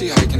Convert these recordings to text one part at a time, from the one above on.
she hiking.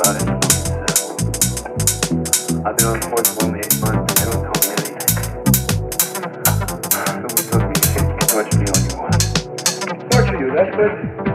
about it. I've been on sports for only eight months. They don't tell me anything. Who would tell me to can't do what you want? Sports you, that's it.